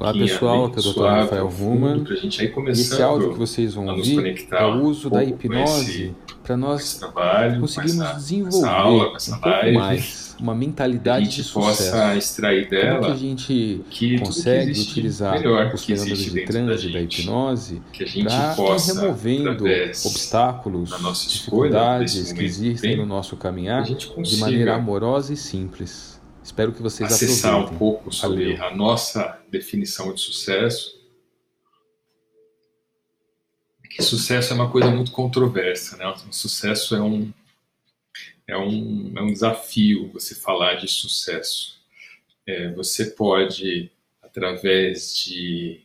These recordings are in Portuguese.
Olá pessoal, aqui é o Dr. Rafael Vuman. Esse áudio que vocês vão ouvir é o uso um da hipnose para nós trabalho, conseguirmos essa, desenvolver essa aula, essa um pouco mais uma mentalidade de sucesso. Possa extrair dela Como que a gente que consegue que utilizar os fenômenos de transe da hipnose para ir removendo obstáculos, dificuldades que existem no nosso caminhar de maneira amorosa e simples. Espero que vocês acessar aproveitem. um pouco sobre Valeu. a nossa definição de sucesso. Que sucesso é uma coisa muito controversa, né? O sucesso é um é um, é um desafio você falar de sucesso. É, você pode, através de,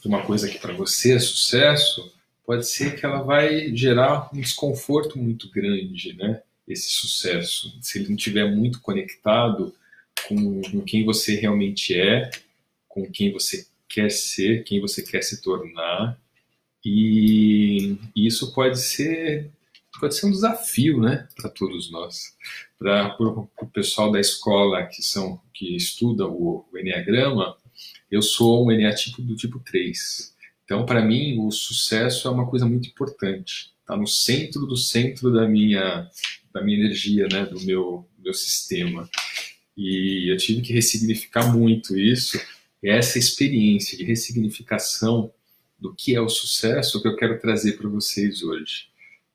de uma coisa que para você é sucesso, pode ser que ela vai gerar um desconforto muito grande, né? Esse sucesso, se ele não estiver muito conectado com, com quem você realmente é, com quem você quer ser, quem você quer se tornar. E, isso pode ser pode ser um desafio, né, para todos nós, para o pessoal da escola que são que estuda o, o enneagrama. Eu sou um eneatipo do tipo 3. Então, para mim, o sucesso é uma coisa muito importante. Está no centro do centro da minha da minha energia, né, do meu, meu sistema. E eu tive que ressignificar muito isso. E essa experiência de ressignificação do que é o sucesso que eu quero trazer para vocês hoje,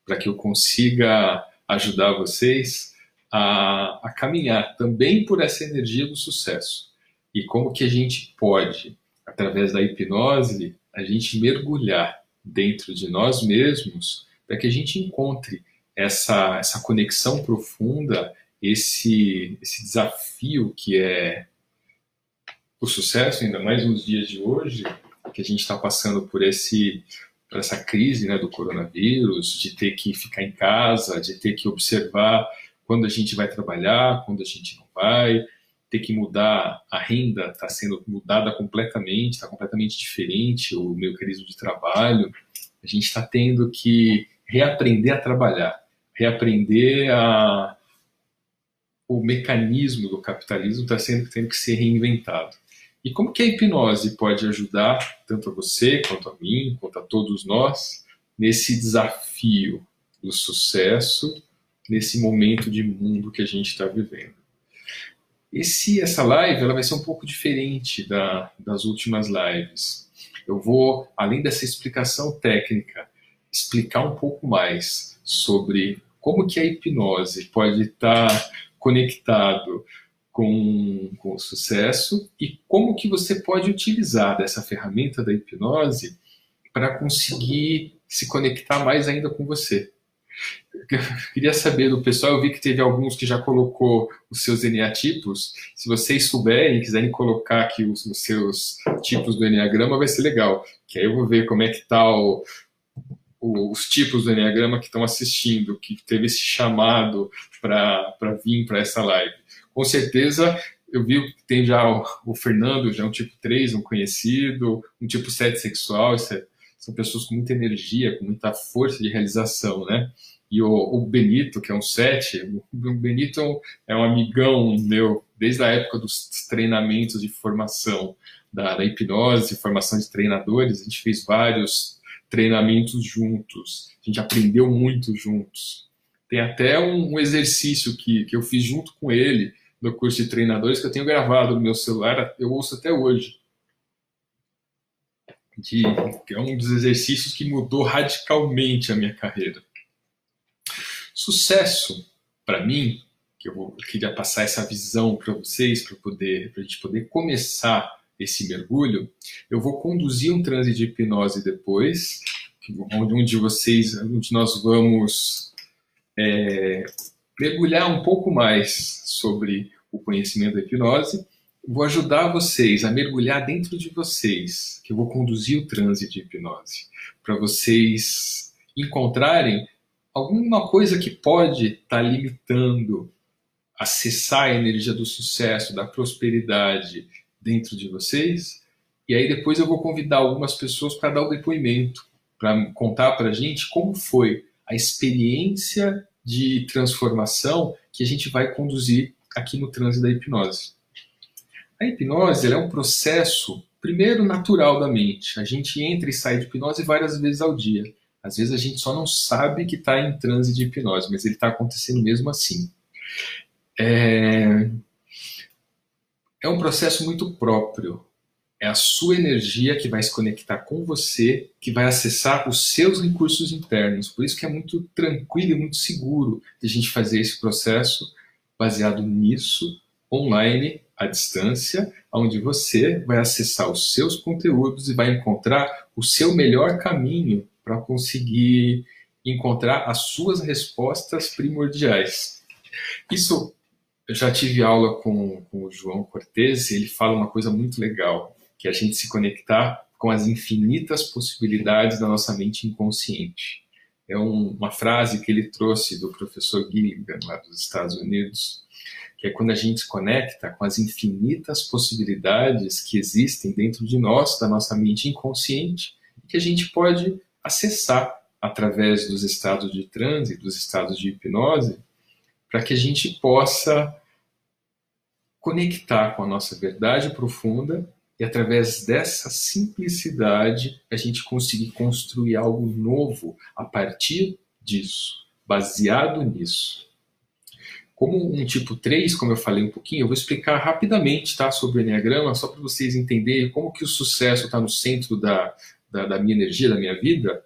para que eu consiga ajudar vocês a, a caminhar também por essa energia do sucesso. E como que a gente pode, através da hipnose, a gente mergulhar dentro de nós mesmos para que a gente encontre essa, essa conexão profunda, esse, esse desafio que é o sucesso, ainda mais nos dias de hoje, que a gente está passando por esse por essa crise né, do coronavírus, de ter que ficar em casa, de ter que observar quando a gente vai trabalhar, quando a gente não vai, ter que mudar a renda está sendo mudada completamente, está completamente diferente o mecanismo de trabalho. A gente está tendo que reaprender a trabalhar reaprender a, o mecanismo do capitalismo está sendo tendo que ser reinventado. E como que a hipnose pode ajudar tanto a você, quanto a mim, quanto a todos nós, nesse desafio do sucesso, nesse momento de mundo que a gente está vivendo? Esse, essa live ela vai ser um pouco diferente da, das últimas lives. Eu vou, além dessa explicação técnica, explicar um pouco mais sobre como que a hipnose pode estar conectado com, com o sucesso e como que você pode utilizar dessa ferramenta da hipnose para conseguir se conectar mais ainda com você. Eu queria saber do pessoal, eu vi que teve alguns que já colocou os seus eneatipos. Se vocês souberem, quiserem colocar aqui os, os seus tipos do eneagrama, vai ser legal. Que aí eu vou ver como é que tá o, os tipos do Enneagrama que estão assistindo, que teve esse chamado para vir para essa live. Com certeza, eu vi que tem já o, o, Fernando, já é um tipo 3, um conhecido, um tipo 7 sexual, é, são pessoas com muita energia, com muita força de realização, né? E o, o Benito, que é um 7, o Benito é um amigão meu, desde a época dos treinamentos de formação da, da hipnose, formação de treinadores, a gente fez vários treinamentos juntos, a gente aprendeu muito juntos. Tem até um, exercício que, que eu fiz junto com ele no curso de treinadores que eu tenho gravado no meu celular, eu ouço até hoje. De, é um dos exercícios que mudou radicalmente a minha carreira. Sucesso, para mim, que eu, vou, eu queria passar essa visão para vocês, para poder, gente poder começar esse mergulho, eu vou conduzir um transe de hipnose depois, onde vocês, onde nós vamos é, mergulhar um pouco mais sobre o conhecimento da hipnose. Vou ajudar vocês a mergulhar dentro de vocês, que eu vou conduzir o transe de hipnose, para vocês encontrarem alguma coisa que pode estar tá limitando acessar a energia do sucesso, da prosperidade, dentro de vocês. E aí depois eu vou convidar algumas pessoas para dar o depoimento, para contar para a gente como foi a experiência de transformação que a gente vai conduzir aqui no transe da hipnose. A hipnose é um processo, primeiro, natural da mente. A gente entra e sai de hipnose várias vezes ao dia. Às vezes a gente só não sabe que está em transe de hipnose, mas ele está acontecendo mesmo assim. É... é um processo muito próprio. É a sua energia que vai se conectar com você, que vai acessar os seus recursos internos. Por isso que é muito tranquilo e muito seguro de a gente fazer esse processo baseado nisso, online, à distância, onde você vai acessar os seus conteúdos e vai encontrar o seu melhor caminho para conseguir encontrar as suas respostas primordiais. Isso eu já tive aula com, com o João Cortez e ele fala uma coisa muito legal, que é a gente se conectar com as infinitas possibilidades da nossa mente inconsciente. É um, uma frase que ele trouxe do professor Gilligan, lá dos Estados Unidos, que é quando a gente se conecta com as infinitas possibilidades que existem dentro de nós, da nossa mente inconsciente, que a gente pode acessar através dos estados de transe, dos estados de hipnose, para que a gente possa conectar com a nossa verdade profunda e através dessa simplicidade a gente conseguir construir algo novo a partir disso, baseado nisso. Como um tipo 3, como eu falei um pouquinho, eu vou explicar rapidamente tá, sobre o Enneagrama, só para vocês entenderem como que o sucesso está no centro da, da, da, minha energia, da minha vida,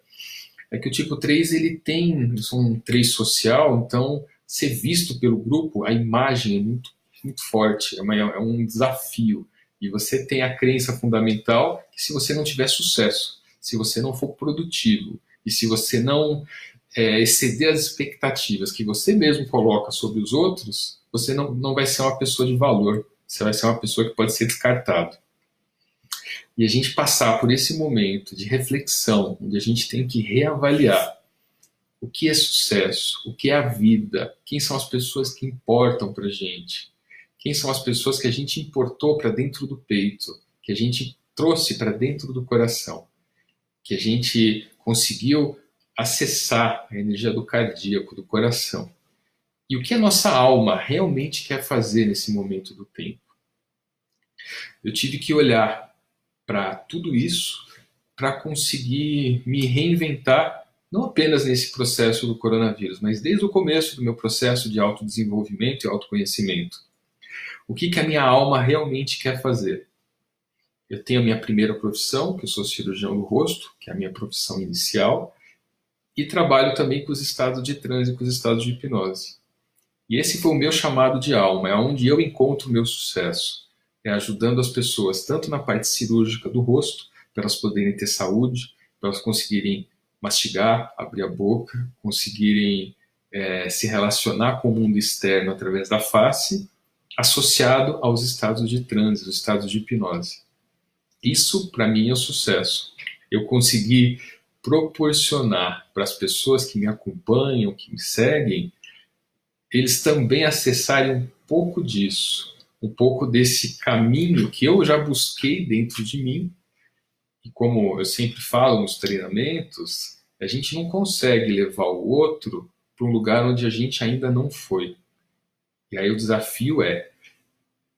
é que o tipo 3 ele tem, eu sou um 3 social, então ser visto pelo grupo, a imagem é muito, muito forte, é, uma, é um desafio. E você tem a crença fundamental que se você não tiver sucesso, se você não for produtivo, e se você não é, exceder as expectativas que você mesmo coloca sobre os outros, você não, não vai ser uma pessoa de valor, você vai ser uma pessoa que pode ser descartado e a gente passar por esse momento de reflexão, onde a gente tem que reavaliar o que é sucesso, o que é a vida, quem são as pessoas que importam para a gente, quem são as pessoas que a gente importou para dentro do peito, que a gente trouxe para dentro do coração, que a gente conseguiu acessar a energia do cardíaco, do coração. E o que a nossa alma realmente quer fazer nesse momento do tempo. Eu tive que olhar para tudo isso, para conseguir me reinventar, não apenas nesse processo do coronavírus, mas desde o começo do meu processo de autodesenvolvimento e autoconhecimento. O que, que a minha alma realmente quer fazer? Eu tenho a minha primeira profissão, que eu sou cirurgião do rosto, que é a minha profissão inicial, e trabalho também com os estados de transe, com os estados de hipnose. E esse foi o meu chamado de alma, é onde eu encontro o meu sucesso é ajudando as pessoas, tanto na parte cirúrgica do rosto, para elas poderem ter saúde, para elas conseguirem mastigar, abrir a boca, conseguirem é, se relacionar com o mundo externo através da face, associado aos estados de transe, os estados de hipnose. Isso, para mim, é o sucesso. Eu consegui proporcionar para as pessoas que me acompanham, que me seguem, eles também acessarem um pouco disso, um pouco desse caminho que eu já busquei dentro de mim. E como eu sempre falo nos treinamentos, a gente não consegue levar o outro para um lugar onde a gente ainda não foi. E aí o desafio é: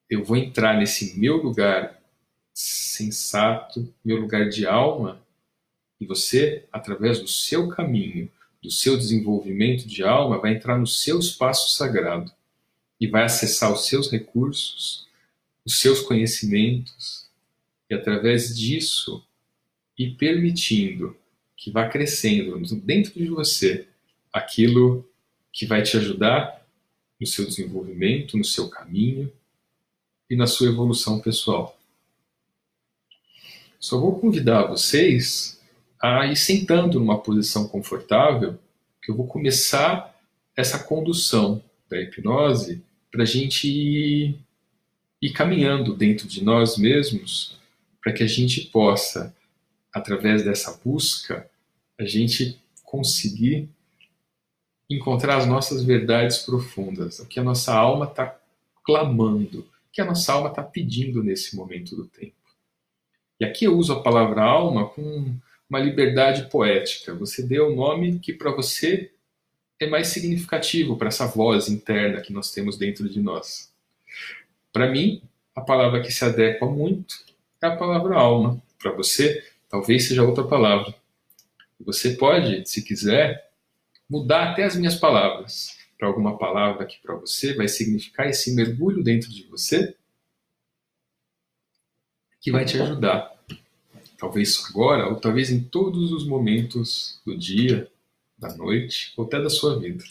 eu vou entrar nesse meu lugar sensato, meu lugar de alma, e você, através do seu caminho, do seu desenvolvimento de alma, vai entrar no seu espaço sagrado e vai acessar os seus recursos, os seus conhecimentos, e através disso ir permitindo que vá crescendo dentro de você aquilo que vai te ajudar no seu desenvolvimento, no seu caminho e na sua evolução pessoal. Só vou convidar vocês a ir sentando numa posição confortável, que eu vou começar essa condução da hipnose para a gente ir, ir caminhando dentro de nós mesmos, para que a gente possa, através dessa busca, a gente conseguir encontrar as nossas verdades profundas, o que a nossa alma está clamando, o que a nossa alma está pedindo nesse momento do tempo. E aqui eu uso a palavra alma com uma liberdade poética. Você deu o nome que para você é mais significativo para essa voz interna que nós temos dentro de nós. Para mim, a palavra que se adequa muito é a palavra alma. Para você, talvez seja outra palavra. Você pode, se quiser, mudar até as minhas palavras para alguma palavra que para você vai significar esse mergulho dentro de você que vai te ajudar. Talvez agora, ou talvez em todos os momentos do dia, da noite, ou até da sua vida.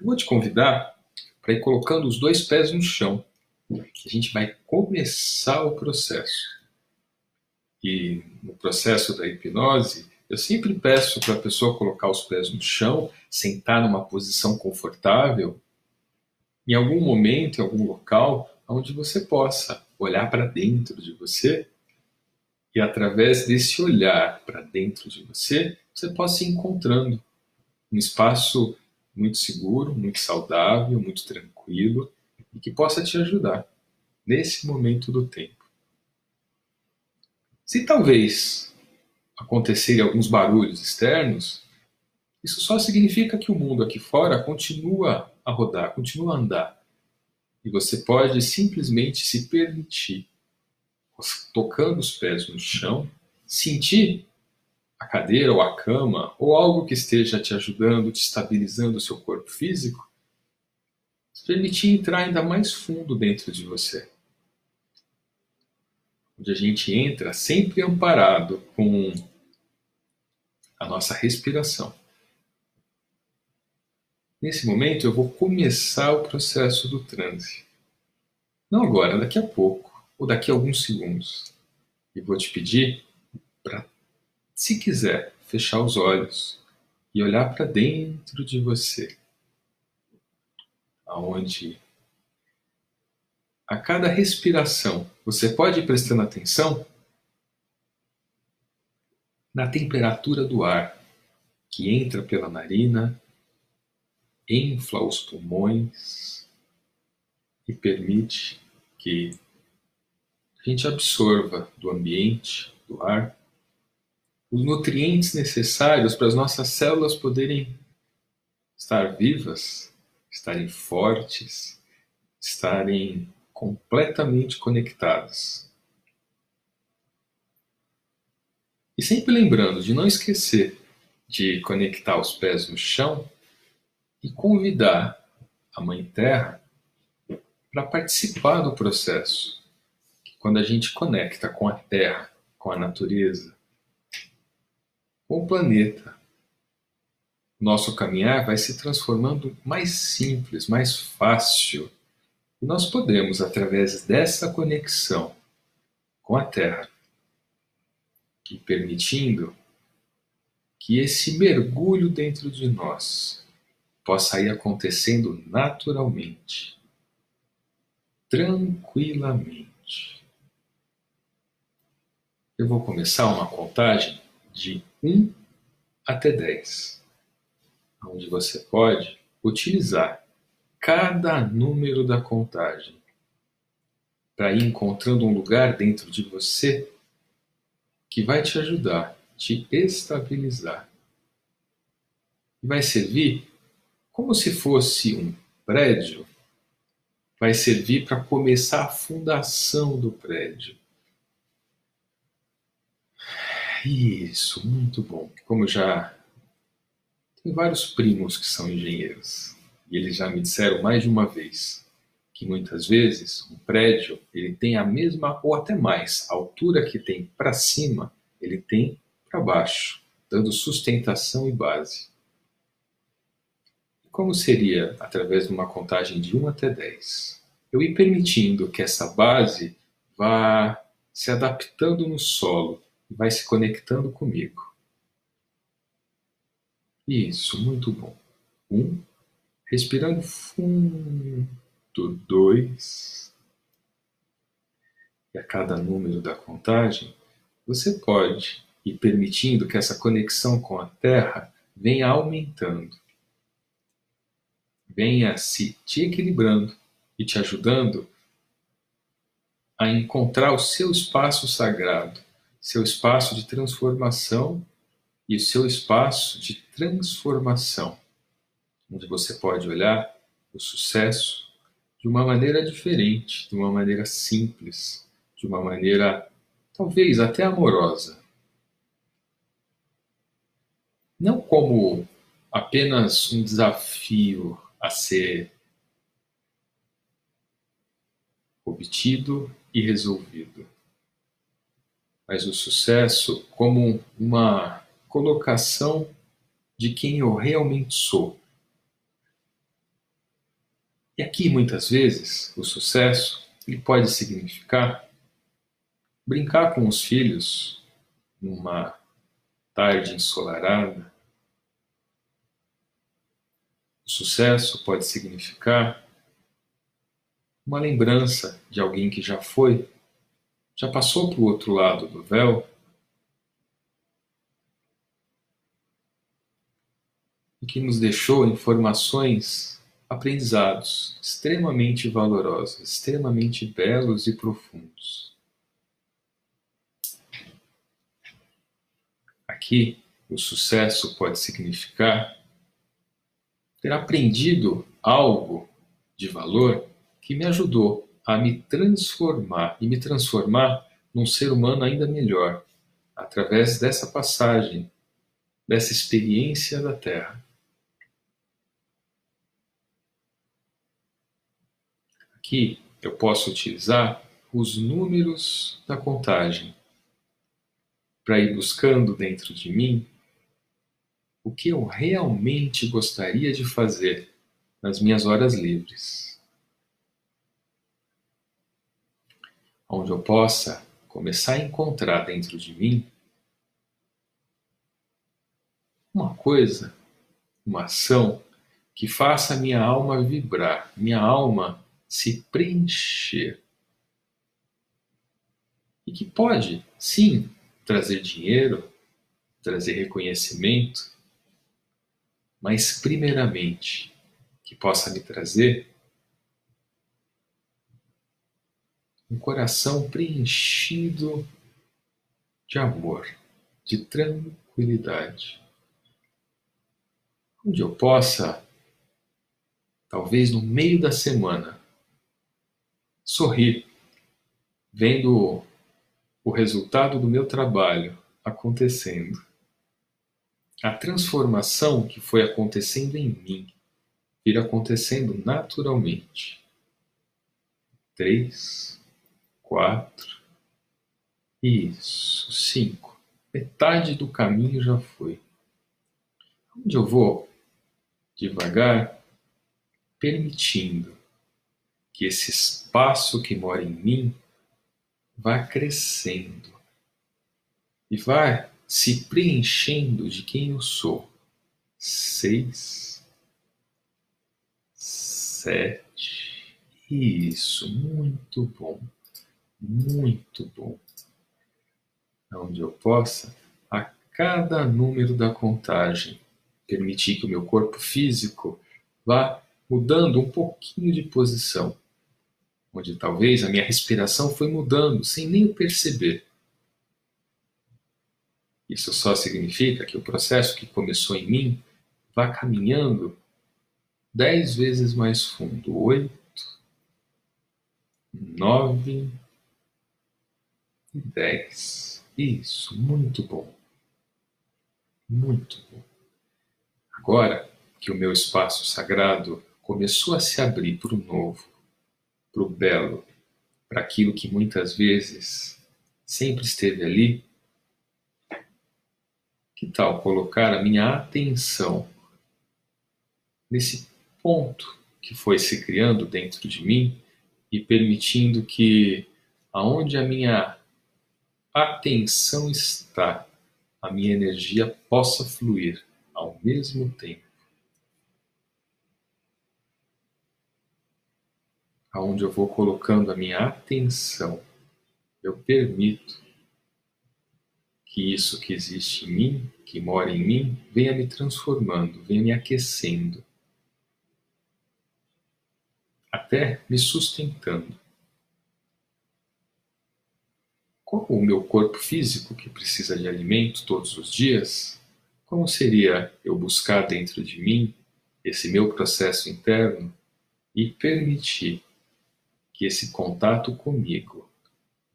Eu vou te convidar para ir colocando os dois pés no chão. Que a gente vai começar o processo. E no processo da hipnose, eu sempre peço para a pessoa colocar os pés no chão, sentar numa posição confortável, em algum momento, em algum local, onde você possa olhar para dentro de você e através desse olhar para dentro de você, você possa ir encontrando um espaço muito seguro, muito saudável, muito tranquilo e que possa te ajudar nesse momento do tempo. Se talvez acontecerem alguns barulhos externos, isso só significa que o mundo aqui fora continua a rodar, continua a andar. E você pode simplesmente se permitir, tocando os pés no chão, sentir a cadeira ou a cama ou algo que esteja te ajudando, te estabilizando o seu corpo físico, se permitir entrar ainda mais fundo dentro de você onde a gente entra sempre amparado com a nossa respiração. Nesse momento eu vou começar o processo do transe. Não agora, daqui a pouco, ou daqui a alguns segundos. E vou te pedir para, se quiser, fechar os olhos e olhar para dentro de você. Aonde a cada respiração você pode ir prestando atenção na temperatura do ar que entra pela narina, infla os pulmões e permite que a gente absorva do ambiente, do ar, os nutrientes necessários para as nossas células poderem estar vivas, estarem fortes, estarem completamente conectadas. E sempre lembrando de não esquecer de conectar os pés no chão e convidar a Mãe Terra para participar do processo. Quando a gente conecta com a Terra, com a natureza, com o planeta, nosso caminhar vai se transformando mais simples, mais fácil e nós podemos, através dessa conexão com a Terra, e permitindo que esse mergulho dentro de nós possa ir acontecendo naturalmente, tranquilamente. Eu vou começar uma contagem de 1 até 10, onde você pode utilizar cada número da contagem, para ir encontrando um lugar dentro de você que vai te ajudar, te estabilizar. E vai servir como se fosse um prédio, vai servir para começar a fundação do prédio. Isso, muito bom. Como já tem vários primos que são engenheiros. E eles já me disseram mais de uma vez que muitas vezes um prédio ele tem a mesma ou até mais altura que tem para cima, ele tem para baixo, dando sustentação e base. Como seria através de uma contagem de 1 até 10? Eu ir permitindo que essa base vá se adaptando no solo e vai se conectando comigo. Isso, muito bom. Um, Respirando fundo, dois. E a cada número da contagem, você pode ir permitindo que essa conexão com a Terra venha aumentando, venha se te equilibrando e te ajudando a encontrar o seu espaço sagrado, seu espaço de transformação e o seu espaço de transformação onde você pode olhar o sucesso de uma maneira diferente, de uma maneira simples, de uma maneira talvez até amorosa. Não como apenas um desafio a ser obtido e resolvido, mas o sucesso como uma colocação de quem eu realmente sou. E aqui, muitas vezes, o sucesso ele pode significar brincar com os filhos numa tarde ensolarada. O sucesso pode significar uma lembrança de alguém que já foi, já passou para o outro lado do véu e que nos deixou informações, aprendizados extremamente valorosos, extremamente belos e profundos. Aqui, o sucesso pode significar ter aprendido algo de valor que me ajudou a me transformar e me transformar num ser humano ainda melhor através dessa passagem, dessa experiência da Terra. Aqui eu posso utilizar os números da contagem para ir buscando dentro de mim o que eu realmente gostaria de fazer nas minhas horas livres. Onde eu possa começar a encontrar dentro de mim uma coisa, uma ação que faça minha alma vibrar, minha alma se preencher. E que pode, sim, trazer dinheiro, trazer reconhecimento, mas, primeiramente, que possa me trazer um coração preenchido de amor, de tranquilidade, onde eu possa, talvez no meio da semana, sorrir, vendo o resultado do meu trabalho acontecendo. A transformação que foi acontecendo em mim ir acontecendo naturalmente. Três, quatro, isso, cinco. Metade do caminho já foi. Onde eu vou? Devagar, permitindo que esse espaço que mora em mim vá crescendo e vá se preenchendo de quem eu sou. Seis, sete, isso, muito bom, muito bom. Onde eu possa, a cada número da contagem, permitir que o meu corpo físico vá mudando um pouquinho de posição onde talvez a minha respiração foi mudando sem nem perceber. Isso só significa que o processo que começou em mim vai caminhando dez vezes mais fundo. Oito, nove e dez. Isso, muito bom. Muito bom. Agora que o meu espaço sagrado começou a se abrir para o novo, para o belo, para aquilo que muitas vezes sempre esteve ali, que tal colocar a minha atenção nesse ponto que foi se criando dentro de mim e permitindo que aonde a minha atenção está, a minha energia possa fluir ao mesmo tempo. Aonde eu vou colocando a minha atenção, eu permito que isso que existe em mim, que mora em mim, venha me transformando, venha me aquecendo, até me sustentando. Como o meu corpo físico, que precisa de alimento todos os dias, como seria eu buscar dentro de mim esse meu processo interno e permitir que esse contato comigo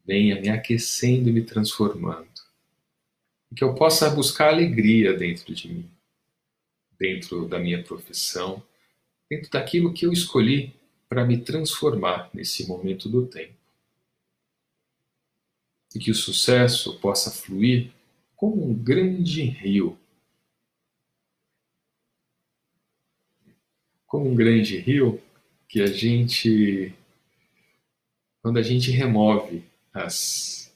venha me aquecendo e me transformando. E que eu possa buscar alegria dentro de mim, dentro da minha profissão, dentro daquilo que eu escolhi para me transformar nesse momento do tempo. E que o sucesso possa fluir como um grande rio. Como um grande rio que a gente, quando a gente remove as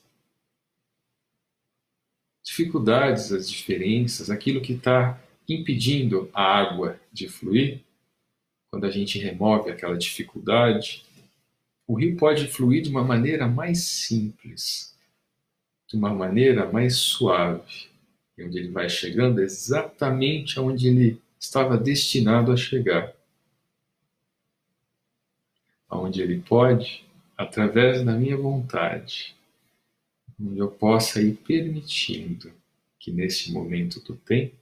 dificuldades, as diferenças, aquilo que está impedindo a água de fluir, quando a gente remove aquela dificuldade, o rio pode fluir de uma maneira mais simples, de uma maneira mais suave, e onde ele vai chegando exatamente aonde ele estava destinado a chegar. Aonde ele pode, através da minha vontade, onde eu possa ir permitindo que neste momento do tempo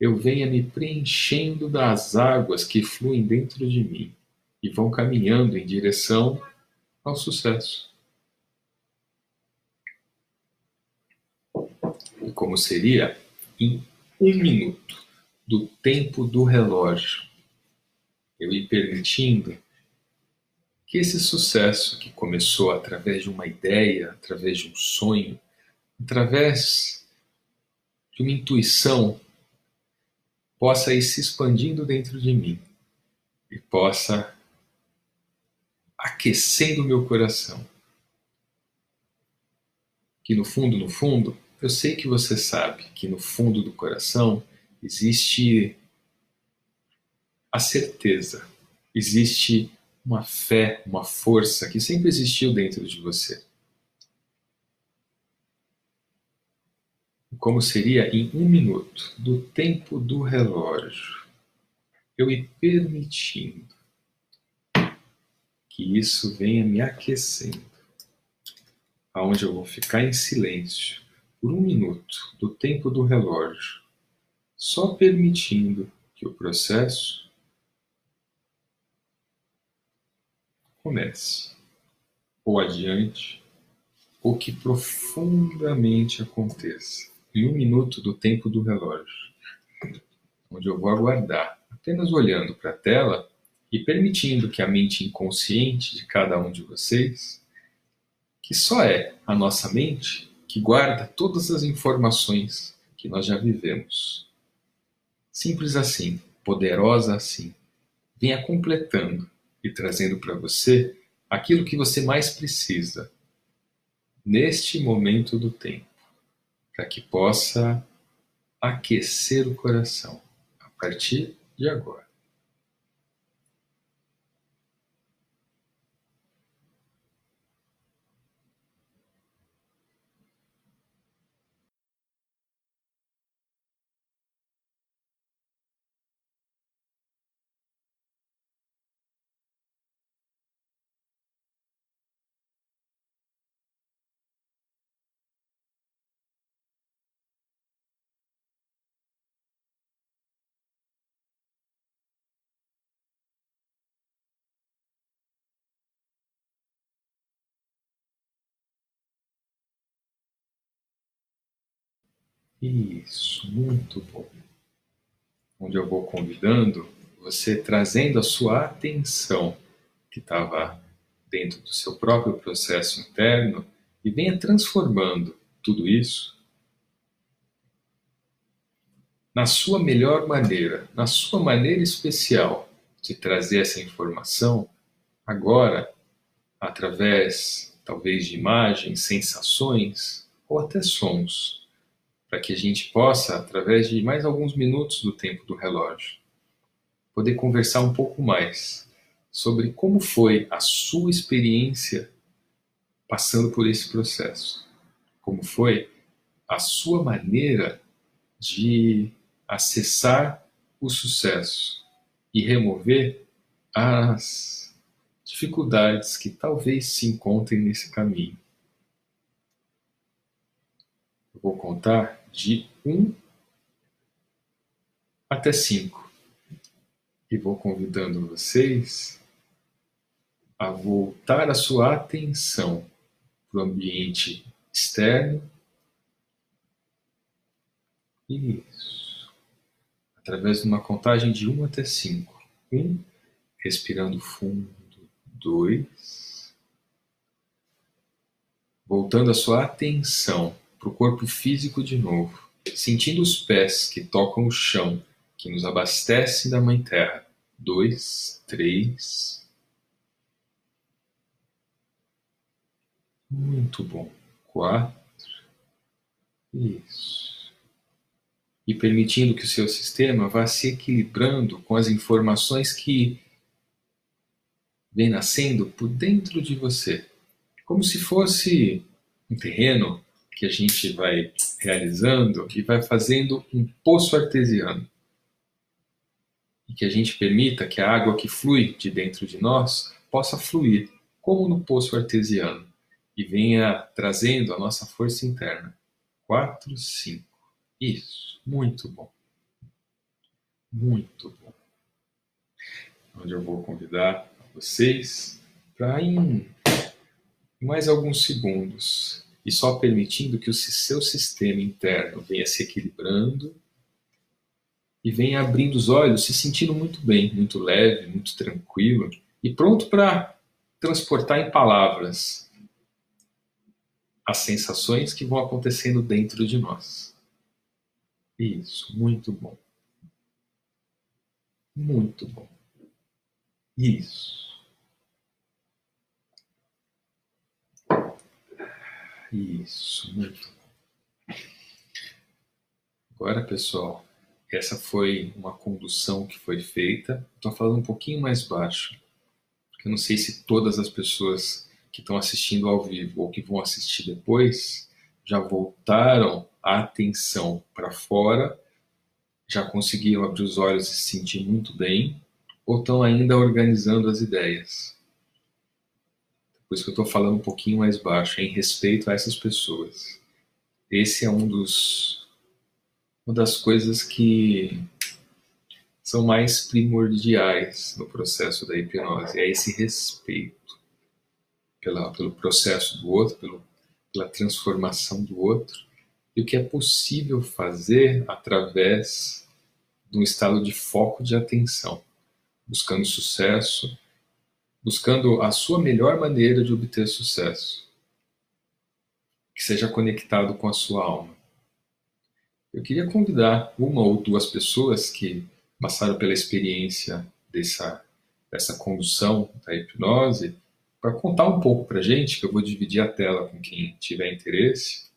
eu venha me preenchendo das águas que fluem dentro de mim e vão caminhando em direção ao sucesso. E como seria em um minuto do tempo do relógio, eu ir permitindo que esse sucesso que começou através de uma ideia, através de um sonho, através de uma intuição possa ir se expandindo dentro de mim e possa aquecendo o meu coração. Que no fundo, no fundo, eu sei que você sabe que no fundo do coração existe a certeza, existe uma fé, uma força que sempre existiu dentro de você. como seria em um minuto do tempo do relógio, eu ir permitindo que isso venha me aquecendo, aonde eu vou ficar em silêncio por um minuto do tempo do relógio, só permitindo que o processo comece, ou adiante, ou que profundamente aconteça em um minuto do tempo do relógio, onde eu vou aguardar, apenas olhando para a tela e permitindo que a mente inconsciente de cada um de vocês, que só é a nossa mente que guarda todas as informações que nós já vivemos. Simples assim, poderosa assim, venha completando e trazendo para você aquilo que você mais precisa neste momento do tempo para que possa aquecer o coração a partir de agora. Isso, muito bom. Onde eu vou convidando você trazendo a sua atenção que estava dentro do seu próprio processo interno e venha transformando tudo isso na sua melhor maneira, na sua maneira especial de trazer essa informação agora através talvez de imagens, sensações ou até sons para que a gente possa, através de mais alguns minutos do tempo do relógio, poder conversar um pouco mais sobre como foi a sua experiência passando por esse processo. Como foi a sua maneira de acessar o sucesso e remover as dificuldades que talvez se encontrem nesse caminho. Eu vou contar de 1 até 5. E vou convidando vocês a voltar a sua atenção para o ambiente externo. Isso. Através de uma contagem de 1 até 5. 1, respirando fundo. 2. Voltando a sua atenção para o corpo físico de novo, sentindo os pés que tocam o chão, que nos abastece da Mãe Terra. Dois, três. Muito bom. Quatro. Isso. E permitindo que o seu sistema vá se equilibrando com as informações que vem nascendo por dentro de você. Como se fosse um terreno que a gente vai realizando e vai fazendo um poço artesiano. E que a gente permita que a água que flui de dentro de nós possa fluir, como no poço artesiano, e venha trazendo a nossa força interna. Quatro, cinco. Isso. Muito bom. Muito bom. Onde eu vou convidar vocês para em mais alguns segundos e só permitindo que o seu sistema interno venha se equilibrando e venha abrindo os olhos, se sentindo muito bem, muito leve, muito tranquilo e pronto para transportar em palavras as sensações que vão acontecendo dentro de nós. Isso, muito bom. Muito bom. Isso. Isso, muito bom. Agora, pessoal, essa foi uma condução que foi feita. Estou falando um pouquinho mais baixo, porque eu não sei se todas as pessoas que estão assistindo ao vivo ou que vão assistir depois já voltaram a atenção para fora, já conseguiram abrir os olhos e se sentir muito bem, ou estão ainda organizando as ideias. Por isso que eu estou falando um pouquinho mais baixo, em respeito a essas pessoas. Esse é um dos uma das coisas que são mais primordiais no processo da hipnose, é esse respeito pela, pelo processo do outro, pelo, pela transformação do outro, e o que é possível fazer através de um estado de foco de atenção, buscando sucesso buscando a sua melhor maneira de obter sucesso, que seja conectado com a sua alma. Eu queria convidar uma ou duas pessoas que passaram pela experiência dessa, dessa condução da hipnose para contar um pouco para a gente, que eu vou dividir a tela com quem tiver interesse,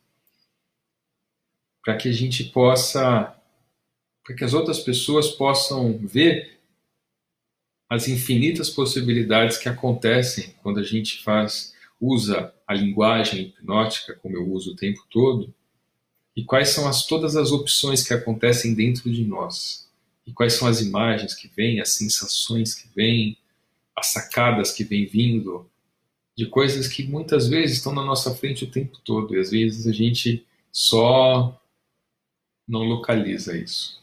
para que a gente possa, para que as outras pessoas possam ver as infinitas possibilidades que acontecem quando a gente faz usa a linguagem hipnótica, como eu uso o tempo todo, e quais são as, todas as opções que acontecem dentro de nós, e quais são as imagens que vêm, as sensações que vêm, as sacadas que vêm vindo, de coisas que muitas vezes estão na nossa frente o tempo todo, e às vezes a gente só não localiza isso.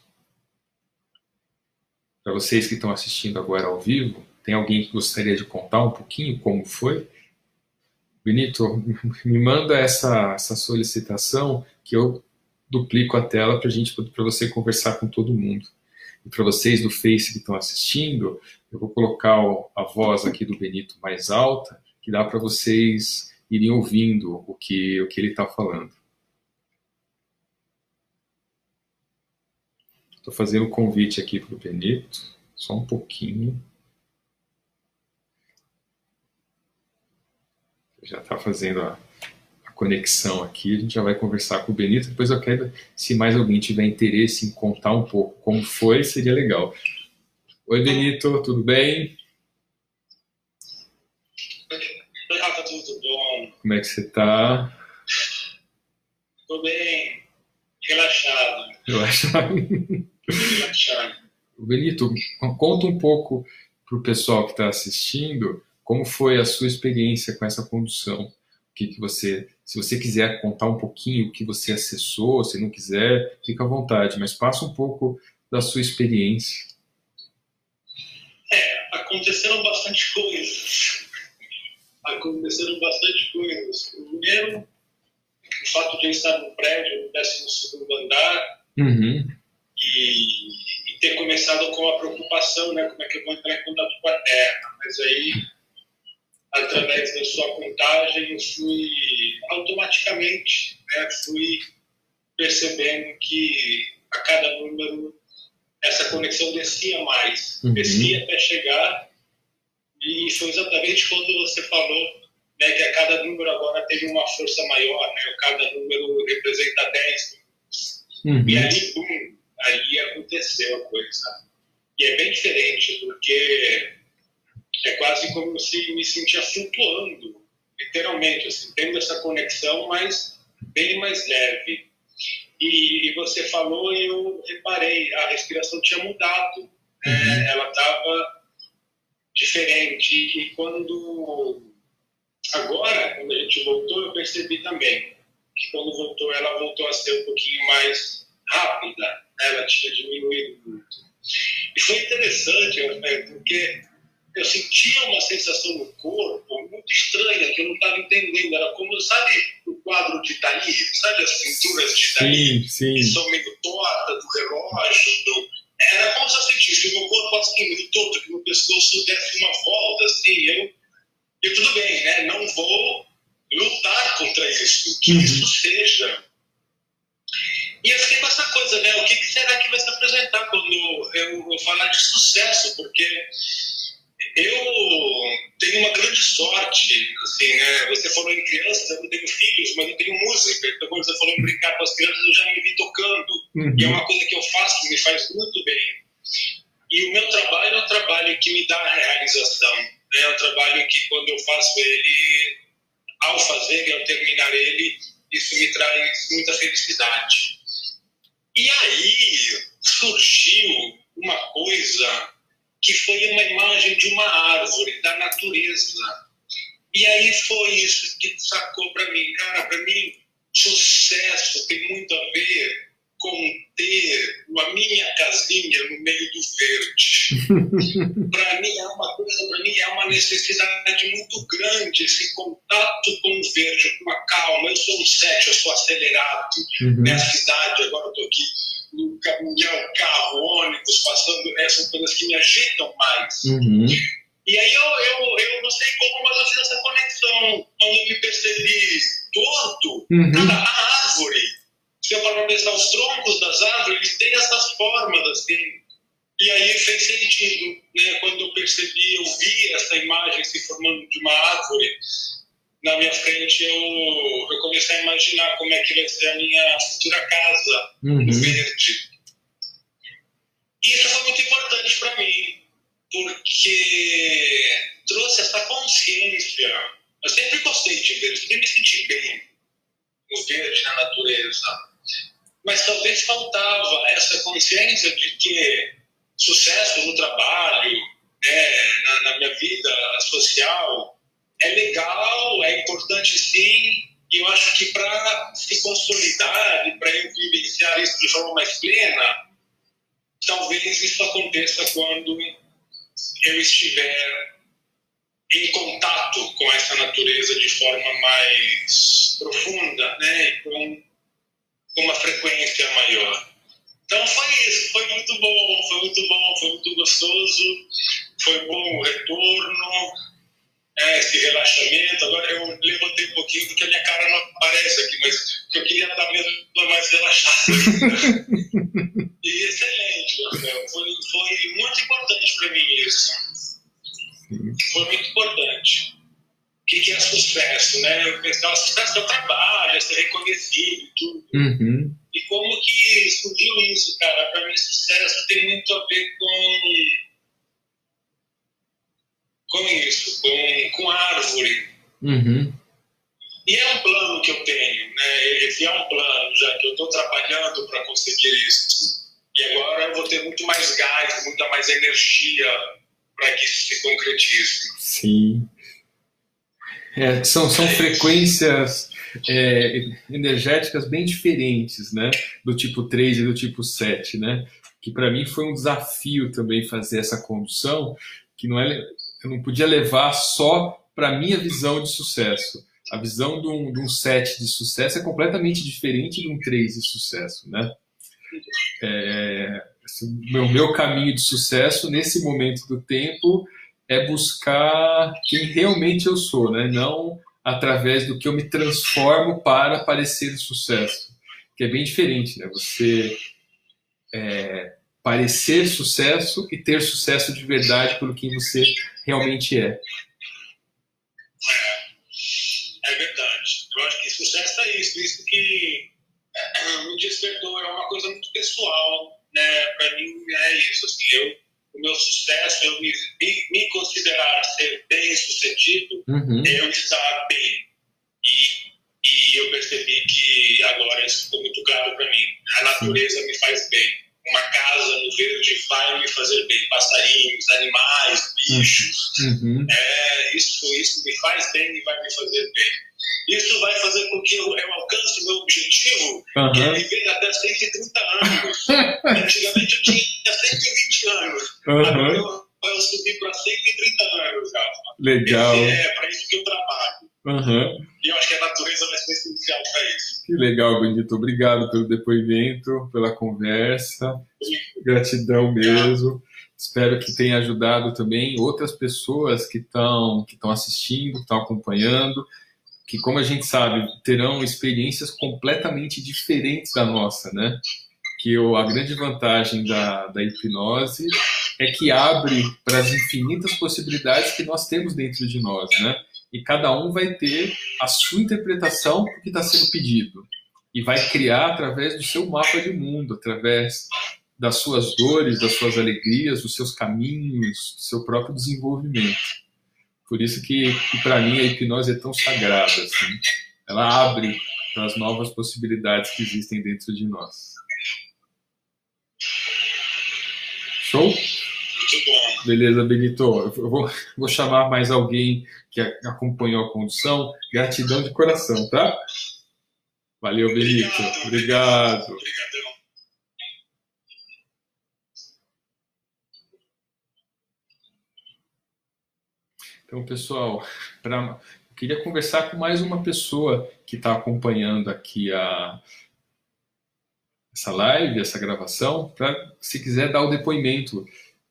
Para vocês que estão assistindo agora ao vivo, tem alguém que gostaria de contar um pouquinho como foi? Benito, me manda essa, essa solicitação que eu duplico a tela para gente, para você conversar com todo mundo. E para vocês do Face que estão assistindo, eu vou colocar a voz aqui do Benito mais alta, que dá para vocês irem ouvindo o que, o que ele está falando. Estou fazendo o convite aqui para o Benito, só um pouquinho. Já está fazendo a, a, conexão aqui, a gente já vai conversar com o Benito. Depois eu quero, se mais alguém tiver interesse em contar um pouco como foi, seria legal. Oi, Benito, tudo bem? Oi, Rafa, tudo bom? Como é que você está? Estou bem, relaxado. Relaxado. Benito, conta um pouco para o pessoal que está assistindo como foi a sua experiência com essa condução. O que, que você, se você quiser contar um pouquinho o que você acessou, se não quiser, fica à vontade, mas passa um pouco da sua experiência. É, aconteceram bastante coisas. aconteceram bastante coisas. Primeiro, o fato de eu estar no prédio, no 12 andar, uhum. e, e, ter começado com a preocupação, né? Como é que eu vou entrar em contato com a Terra? Mas aí, através da sua contagem, eu fui automaticamente, né? Fui percebendo que a cada número essa conexão descia mais, uhum. descia até chegar e foi exatamente quando você falou né, que a cada número agora teve uma força maior, né? Cada número representa 10 uhum. E ali, bum, ali aconteceu a coisa. E é bem diferente, porque é quase como se me sentia flutuando, literalmente, assim, tendo essa conexão, mas bem mais leve. E, e você falou e eu reparei, a respiração tinha mudado, né? uhum. ela estava diferente. E quando agora, quando a gente voltou, eu percebi também que quando voltou, ela voltou a ser um pouquinho mais rápida, né? ela tinha diminuído muito. E foi interessante, porque eu sentia uma sensação no corpo muito estranha, que eu não estava entendendo. Era como, sabe, o quadro de Dali? Sabe as cinturas de? Sim, sim. Que são meio tortas, do relógio. Do... Era como se eu sentisse que o meu corpo assim, meio torto, que meu pescoço desse uma volta, assim. Eu, e tudo bem, né? Não vou lutar contra isso. Que uhum. isso seja. E eu fiquei com essa coisa, né? O que, será que vai se apresentar quando eu, eu falar de sucesso? Porque eu tenho uma grande sorte, assim, né? Você falou em crianças, eu não tenho filhos, mas eu tenho música. Então, quando você falou em brincar com as crianças, eu já me vi tocando. Uhum. E é uma coisa que eu faço que me faz muito bem. E o meu trabalho é um trabalho que me dá a realização. É um trabalho que, quando eu faço ele, ao fazer e ao terminar ele, isso me traz muita felicidade. E aí surgiu uma coisa que foi uma imagem de uma árvore, da natureza. E aí foi isso que sacou para mim. Cara, para mim, sucesso tem muito a ver com ter a minha casinha no meio do verde. para mim é uma coisa, para mim é uma necessidade muito grande esse contato com o verde, com a calma. Eu sou um sete, eu sou acelerado. Uhum. Minha cidade, agora eu tô aqui no caminhão, carro, ônibus, passando, essas coisas que me agitam mais. Uhum. E aí eu, eu, eu não sei como, mas eu fiz essa conexão. Quando me percebi torto, uhum. cada árvore, se eu for pensar os troncos das árvores, eles têm essas formas assim. E aí fez sentido, né? Quando eu percebi, eu vi essa imagem se formando de uma árvore na minha frente, eu, eu comecei a imaginar como é que vai ser a minha futura casa uhum. verde. E isso foi muito importante para mim, porque trouxe essa consciência. Eu sempre gostei de ver, sempre me senti bem no verde, na natureza. Mas talvez faltava essa consciência de que sucesso no trabalho, né, na, na minha vida social, é legal, é importante sim, e eu acho que para se consolidar e para eu vivenciar isso de forma mais plena, talvez isso aconteça quando eu estiver em contato com essa natureza de forma mais profunda, né, com uma frequência maior. Então foi isso, foi muito bom, foi muito bom, foi muito gostoso, foi bom o retorno, é, esse relaxamento. Agora eu levantei um pouquinho porque a minha cara não aparece aqui, mas eu queria estar mesmo mais relaxado. e excelente, Rafael. Foi, foi muito importante para mim isso. Foi muito importante. O que, que é sucesso, né? Eu pensava, sucesso é o trabalho, é ser reconhecido e tudo. Uhum. E como que surgiu isso, cara? Para mim, sucesso tem muito a ver com com isso, com, com árvore. Uhum. E é um plano que eu tenho, né? Esse é um plano, já que eu estou trabalhando para conseguir isso. E agora eu vou ter muito mais gás, muita mais energia para que isso se concretize. Sim. É, são são é frequências é, energéticas bem diferentes, né? Do tipo 3 e do tipo 7, né? Que para mim foi um desafio também fazer essa condução, que não é eu não podia levar só para minha visão de sucesso. A visão de um, de um 7 de sucesso é completamente diferente de um 3 de sucesso, né? É, meu, meu caminho de sucesso nesse momento do tempo é buscar quem realmente eu sou, né? Não através do que eu me transformo para parecer sucesso, que é bem diferente, né? Você é, parecer sucesso e ter sucesso de verdade pelo que você realmente é. É, é verdade. Eu acho que sucesso é isso, isso que me despertou é uma coisa muito pessoal, né? Para mim é isso, assim, eu o meu sucesso, eu me, me, considerar ser bem sucedido, uhum. eu estar bem. E, e eu percebi que agora isso ficou muito claro para mim. A natureza me faz bem uma casa no verde vai me fazer bem. Passarinhos, animais, bichos. Uhum. É, isso, isso me faz bem e vai me fazer bem. Isso vai fazer com que eu, eu alcance o meu objetivo, uhum. que é viver até 130 anos. Antigamente eu tinha 120 anos. Uhum. Agora eu, eu subi para 130 anos, Rafa. Legal. Esse é para isso que eu trabalho. Uhum. E eu acho que a natureza vai ser essencial para isso. Que legal, Benito. Obrigado pelo depoimento, pela conversa. Gratidão mesmo. Espero que tenha ajudado também outras pessoas que estão que estão assistindo, que estão acompanhando, que, como a gente sabe, terão experiências completamente diferentes da nossa, né? Que a grande vantagem da, da hipnose é que abre para as infinitas possibilidades que nós temos dentro de nós, né? e cada um vai ter a sua interpretação do que está sendo pedido e vai criar através do seu mapa de mundo, através das suas dores, das suas alegrias, dos seus caminhos, do seu próprio desenvolvimento. Por isso que, que para mim a hipnose é tão sagrada, assim. Ela abre para as novas possibilidades que existem dentro de nós. Show? Muito bom. Beleza, Benito. Eu vou, vou chamar mais alguém que acompanhou a condução. Gratidão de coração, tá? Valeu, Benito. Obrigado. Obrigado. Então, pessoal, pra, eu queria conversar com mais uma pessoa que está acompanhando aqui a, essa live, essa gravação, para, se quiser, dar o depoimento.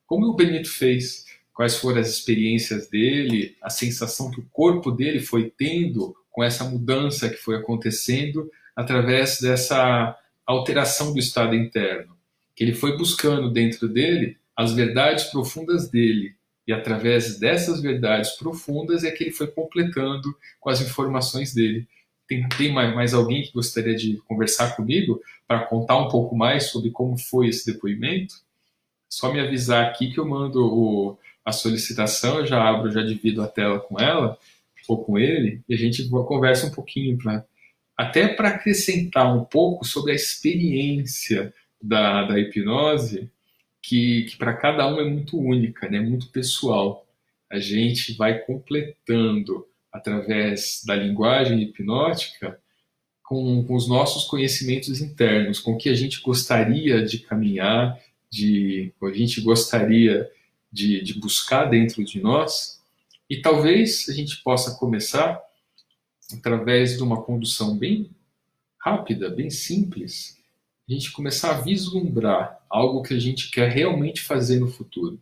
Como o Benito fez, quais foram as experiências dele, a sensação que o corpo dele foi tendo com essa mudança que foi acontecendo através dessa alteração do estado interno, que ele foi buscando dentro dele as verdades profundas dele e através dessas verdades profundas é que ele foi completando com as informações dele. Tem, tem mais, mais alguém que gostaria de conversar comigo para contar um pouco mais sobre como foi esse depoimento? só me avisar aqui que eu mando o, a solicitação, eu já abro, já divido a tela com ela ou com ele e a gente conversa um pouquinho para até para acrescentar um pouco sobre a experiência da, da hipnose que, que para cada um é muito única, né? muito pessoal. A gente vai completando através da linguagem hipnótica com, com os nossos conhecimentos internos, com o que a gente gostaria de caminhar de a gente gostaria de, de buscar dentro de nós. E talvez a gente possa começar através de uma condução bem rápida, bem simples, a gente começar a vislumbrar algo que a gente quer realmente fazer no futuro,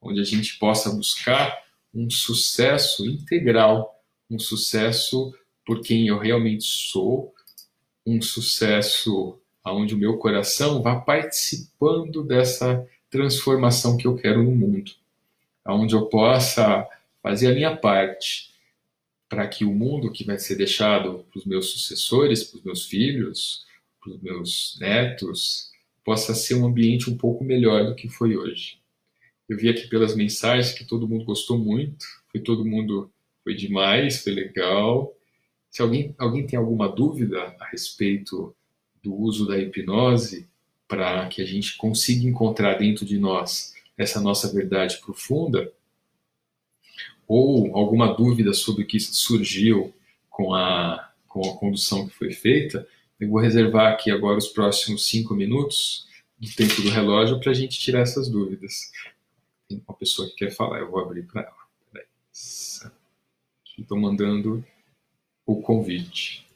onde a gente possa buscar um sucesso integral, um sucesso por quem eu realmente sou, um sucesso aonde o meu coração vá participando dessa transformação que eu quero no mundo, aonde eu possa fazer a minha parte para que o mundo que vai ser deixado para os meus sucessores, para os meus filhos, para os meus netos, possa ser um ambiente um pouco melhor do que foi hoje. Eu vi aqui pelas mensagens que todo mundo gostou muito, foi todo mundo foi demais, foi legal. Se alguém alguém tem alguma dúvida a respeito do uso da hipnose para que a gente consiga encontrar dentro de nós essa nossa verdade profunda, ou alguma dúvida sobre o que surgiu com a, com a condução que foi feita, eu vou reservar aqui agora os próximos cinco minutos do tempo do relógio para a gente tirar essas dúvidas. Tem uma pessoa que quer falar, eu vou abrir para ela. Estou mandando o convite.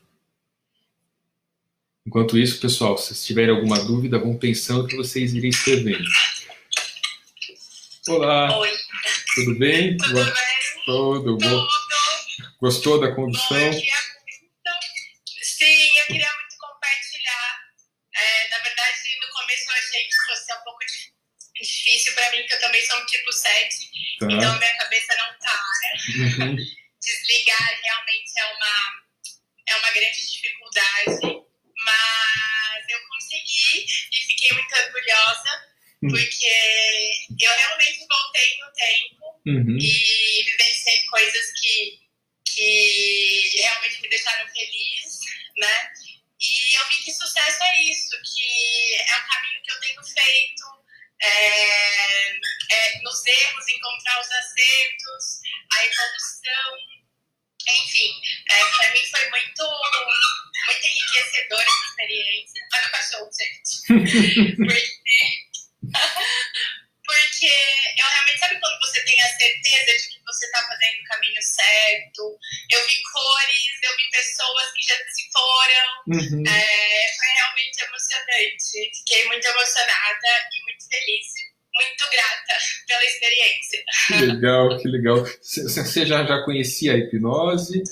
Enquanto isso, pessoal, se vocês tiverem alguma dúvida, vão pensando que vocês irem escrevendo. Olá. Oi. Tudo bem? Tudo bem? Tudo. Tudo. Gostou da condução? Bom, Sim, eu queria muito compartilhar. É, na verdade, no começo eu achei que fosse um pouco difícil para mim, porque eu tipo 7. Tá. Então minha cabeça não tá. Né? Uhum. Desligar realmente é uma, é uma grande dificuldade mas eu consegui e fiquei muito orgulhosa, hum. porque eu realmente voltei no tempo uhum. e vivenciei coisas que, que realmente me deixaram feliz, né? E eu vi que sucesso é isso, que é um caminho que eu tenho feito, é, é, nos erros, encontrar os acertos, a evolução, enfim, é, para mim foi muito, muito enriquecedora essa experiência. Olha o cachorro, gente. porque, porque eu realmente, sabe quando você tem a certeza de que você está fazendo o caminho certo? Eu vi cores, eu vi pessoas que já se foram. Uhum. É, foi realmente emocionante. Fiquei muito emocionada e muito feliz muito grata pela experiência. Que legal, que legal. Você já, já conhecia a hipnose?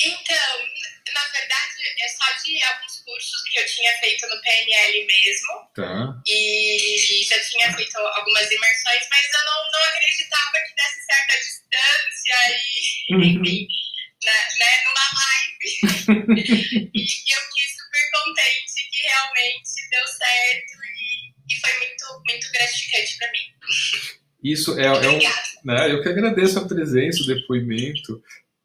Então, na verdade, é só de alguns cursos que eu tinha feito no PNL mesmo. Tá. E já tinha feito algumas imersões, mas eu não, não acreditava que desse certa distância e, uhum. enfim, né, né, numa live. e eu fiquei super contente que realmente deu certo e foi muito, muito gratificante para mim. Isso é, é um. Né, eu que agradeço a presença, o depoimento.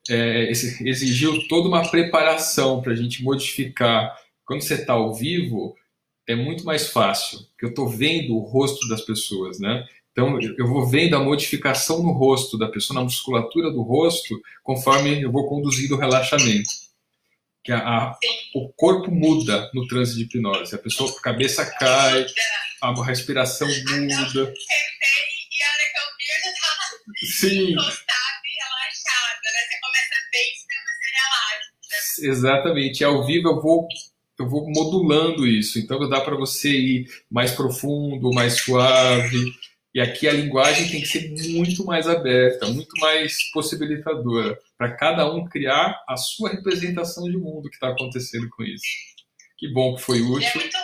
É, exigiu toda uma preparação para a gente modificar. Quando você está ao vivo, é muito mais fácil, porque eu estou vendo o rosto das pessoas, né? Então, eu vou vendo a modificação no rosto da pessoa, na musculatura do rosto, conforme eu vou conduzindo o relaxamento. Que a, a o corpo muda no transe de hipnose. A pessoa, a cabeça cai, a respiração muda. Sim. encostada e relaxada, né? Você começa bem, você relaxa. Exatamente. E ao vivo eu vou eu vou modulando isso. Então dá para você ir mais profundo, mais suave. E aqui a linguagem tem que ser muito mais aberta, muito mais possibilitadora, para cada um criar a sua representação de mundo que está acontecendo com isso. Que bom que foi útil. É muito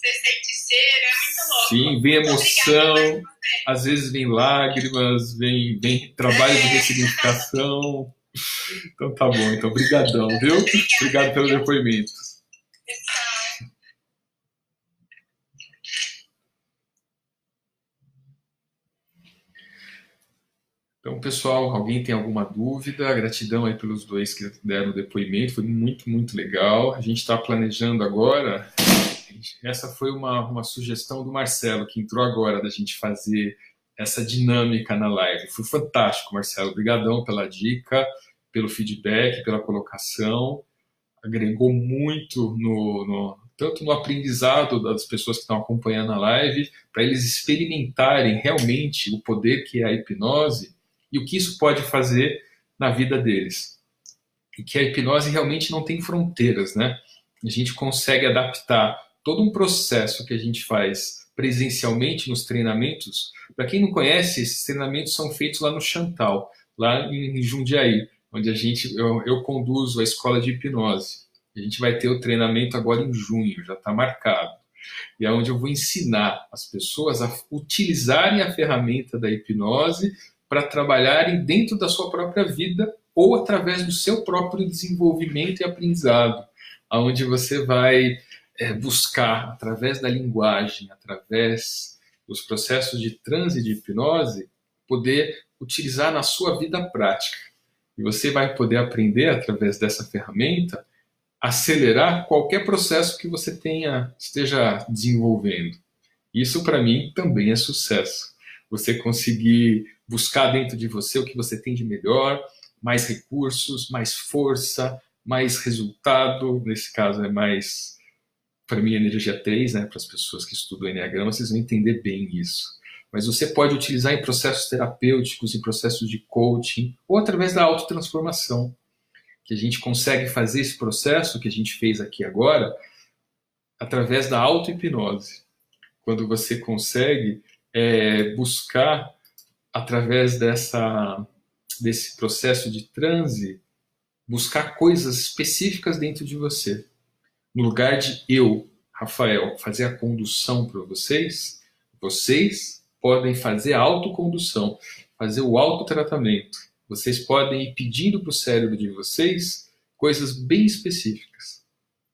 você sente cheiro, é muito louco. Sim, vem emoção, às vezes vem lágrimas, vem, vem trabalho é. de ressignificação. Então tá bom, então brigadão, viu? Obrigada, Obrigado pelo depoimento. Então, pessoal, alguém tem alguma dúvida? Gratidão aí pelos dois que deram o depoimento, foi muito, muito legal. A gente está planejando agora essa foi uma, uma sugestão do Marcelo, que entrou agora, da gente fazer essa dinâmica na live. Foi fantástico, Marcelo. Obrigadão pela dica, pelo feedback, pela colocação. Agregou muito no, no tanto no aprendizado das pessoas que estão acompanhando a live, para eles experimentarem realmente o poder que é a hipnose e o que isso pode fazer na vida deles. E que a hipnose realmente não tem fronteiras, né? A gente consegue adaptar todo um processo que a gente faz presencialmente nos treinamentos. Para quem não conhece, esses treinamentos são feitos lá no Chantal, lá em Jundiaí, onde a gente eu, eu conduzo a escola de hipnose. A gente vai ter o treinamento agora em junho, já está marcado. E é onde eu vou ensinar as pessoas a utilizarem a ferramenta da hipnose para trabalharem dentro da sua própria vida ou através do seu próprio desenvolvimento e aprendizado, aonde você vai é, buscar, através da linguagem, através dos processos de transe de hipnose, poder utilizar na sua vida prática. E você vai poder aprender, através dessa ferramenta, acelerar qualquer processo que você tenha esteja desenvolvendo. Isso, para mim, também é sucesso. Você conseguir buscar dentro de você o que você tem de melhor, mais recursos, mais força, mais resultado, nesse caso é mais para mim, energia 3, né, para as pessoas que estudam Enneagrama, vocês vão entender bem isso. mas você pode utilizar em processos terapêuticos, em processos de coaching, ou através da autotransformação, que a gente consegue fazer esse processo que a gente fez aqui agora, através da auto-hipnose. Quando você consegue é, buscar, através dessa, desse processo de transe, buscar coisas específicas dentro de você. No lugar de eu, Rafael, fazer a condução para vocês, vocês podem fazer a autocondução, fazer o autotratamento. Vocês podem ir pedindo para o cérebro de vocês coisas bem específicas.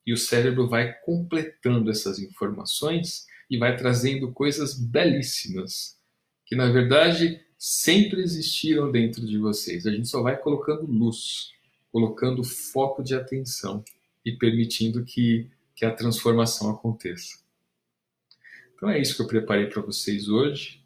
E o cérebro vai completando essas informações e vai trazendo coisas belíssimas, que na verdade sempre existiram dentro de vocês. A gente só vai colocando luz colocando foco de atenção e permitindo que, que a transformação aconteça. Então é isso que eu preparei para vocês hoje.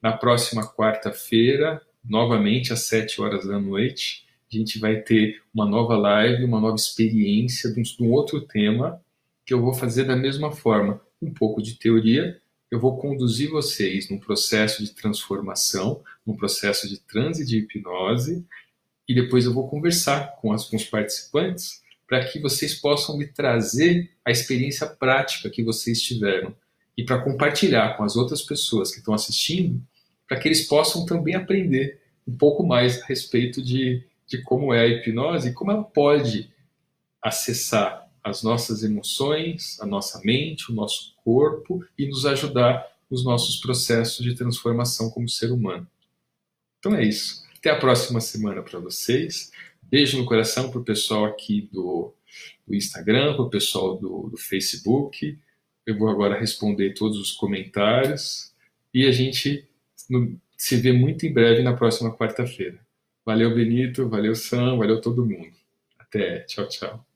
Na próxima quarta-feira, novamente às 7 horas da noite, a gente vai ter uma nova live, uma nova experiência de um outro tema que eu vou fazer da mesma forma, um pouco de teoria. Eu vou conduzir vocês num processo de transformação, num processo de transe de hipnose, e depois eu vou conversar com, as, com os participantes para que vocês possam me trazer a experiência prática que vocês tiveram e para compartilhar com as outras pessoas que estão assistindo, para que eles possam também aprender um pouco mais a respeito de, de como é a hipnose e como ela pode acessar as nossas emoções, a nossa mente, o nosso corpo e nos ajudar nos nossos processos de transformação como ser humano. Então é isso. Até a próxima semana para vocês. Beijo no coração para o pessoal aqui do, do Instagram, para o pessoal do, do Facebook. Eu vou agora responder todos os comentários e a gente se vê muito em breve na próxima quarta-feira. Valeu, Benito, valeu, Sam, valeu todo mundo. Até, tchau, tchau.